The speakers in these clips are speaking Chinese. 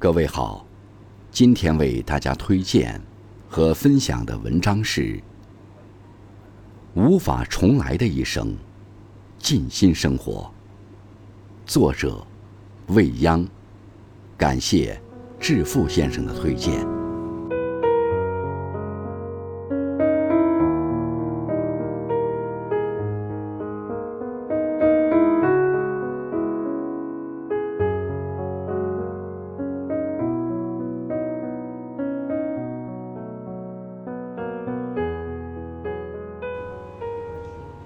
各位好，今天为大家推荐和分享的文章是《无法重来的一生，尽心生活》。作者未央，感谢致富先生的推荐。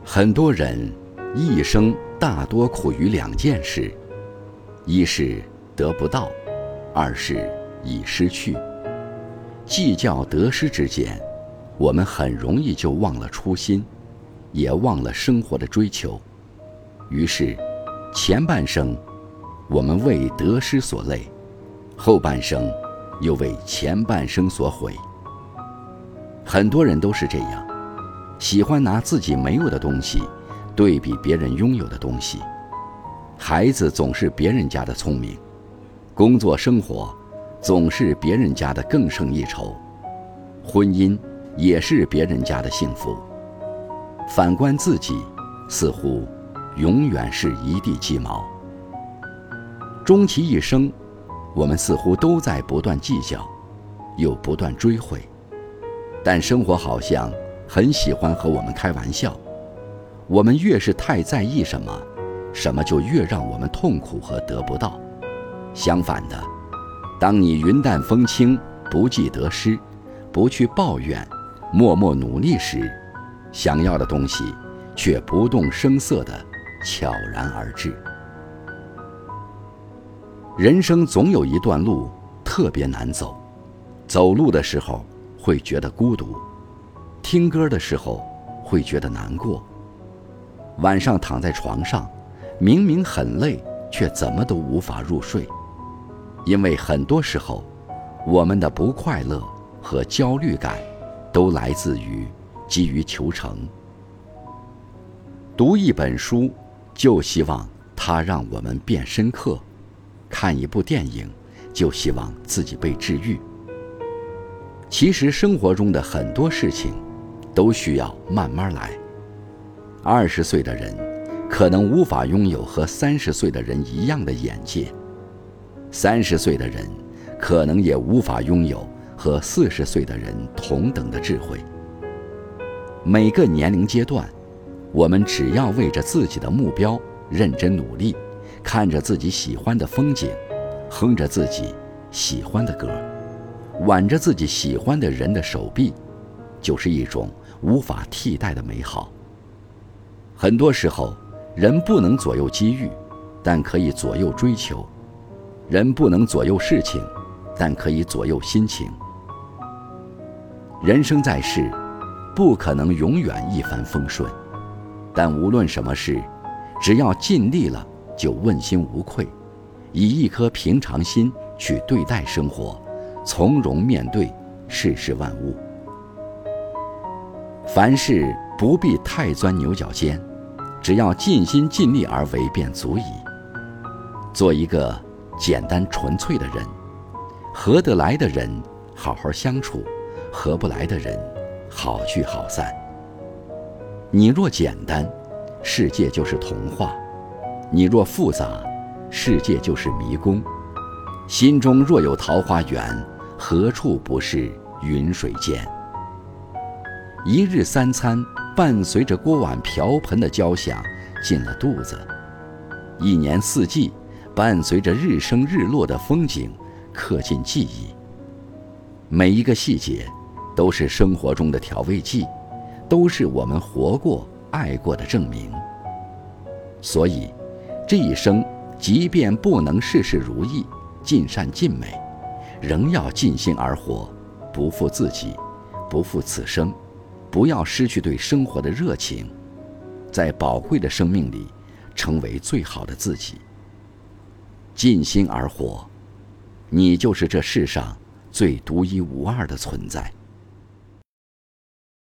很多人一生大多苦于两件事：一是得不到，二是已失去。计较得失之间，我们很容易就忘了初心，也忘了生活的追求。于是，前半生我们为得失所累，后半生又为前半生所悔。很多人都是这样。喜欢拿自己没有的东西对比别人拥有的东西，孩子总是别人家的聪明，工作生活总是别人家的更胜一筹，婚姻也是别人家的幸福。反观自己，似乎永远是一地鸡毛。终其一生，我们似乎都在不断计较，又不断追悔，但生活好像……很喜欢和我们开玩笑，我们越是太在意什么，什么就越让我们痛苦和得不到。相反的，当你云淡风轻，不计得失，不去抱怨，默默努力时，想要的东西却不动声色地悄然而至。人生总有一段路特别难走，走路的时候会觉得孤独。听歌的时候会觉得难过。晚上躺在床上，明明很累，却怎么都无法入睡，因为很多时候，我们的不快乐和焦虑感，都来自于急于求成。读一本书，就希望它让我们变深刻；看一部电影，就希望自己被治愈。其实生活中的很多事情。都需要慢慢来。二十岁的人可能无法拥有和三十岁的人一样的眼界，三十岁的人可能也无法拥有和四十岁的人同等的智慧。每个年龄阶段，我们只要为着自己的目标认真努力，看着自己喜欢的风景，哼着自己喜欢的歌，挽着自己喜欢的人的手臂，就是一种。无法替代的美好。很多时候，人不能左右机遇，但可以左右追求；人不能左右事情，但可以左右心情。人生在世，不可能永远一帆风顺，但无论什么事，只要尽力了，就问心无愧，以一颗平常心去对待生活，从容面对世事万物。凡事不必太钻牛角尖，只要尽心尽力而为便足矣。做一个简单纯粹的人，合得来的人好好相处，合不来的人好聚好散。你若简单，世界就是童话；你若复杂，世界就是迷宫。心中若有桃花源，何处不是云水间？一日三餐伴随着锅碗瓢盆的交响进了肚子，一年四季伴随着日升日落的风景刻进记忆。每一个细节都是生活中的调味剂，都是我们活过、爱过的证明。所以，这一生即便不能事事如意、尽善尽美，仍要尽心而活，不负自己，不负此生。不要失去对生活的热情，在宝贵的生命里，成为最好的自己。尽心而活，你就是这世上最独一无二的存在。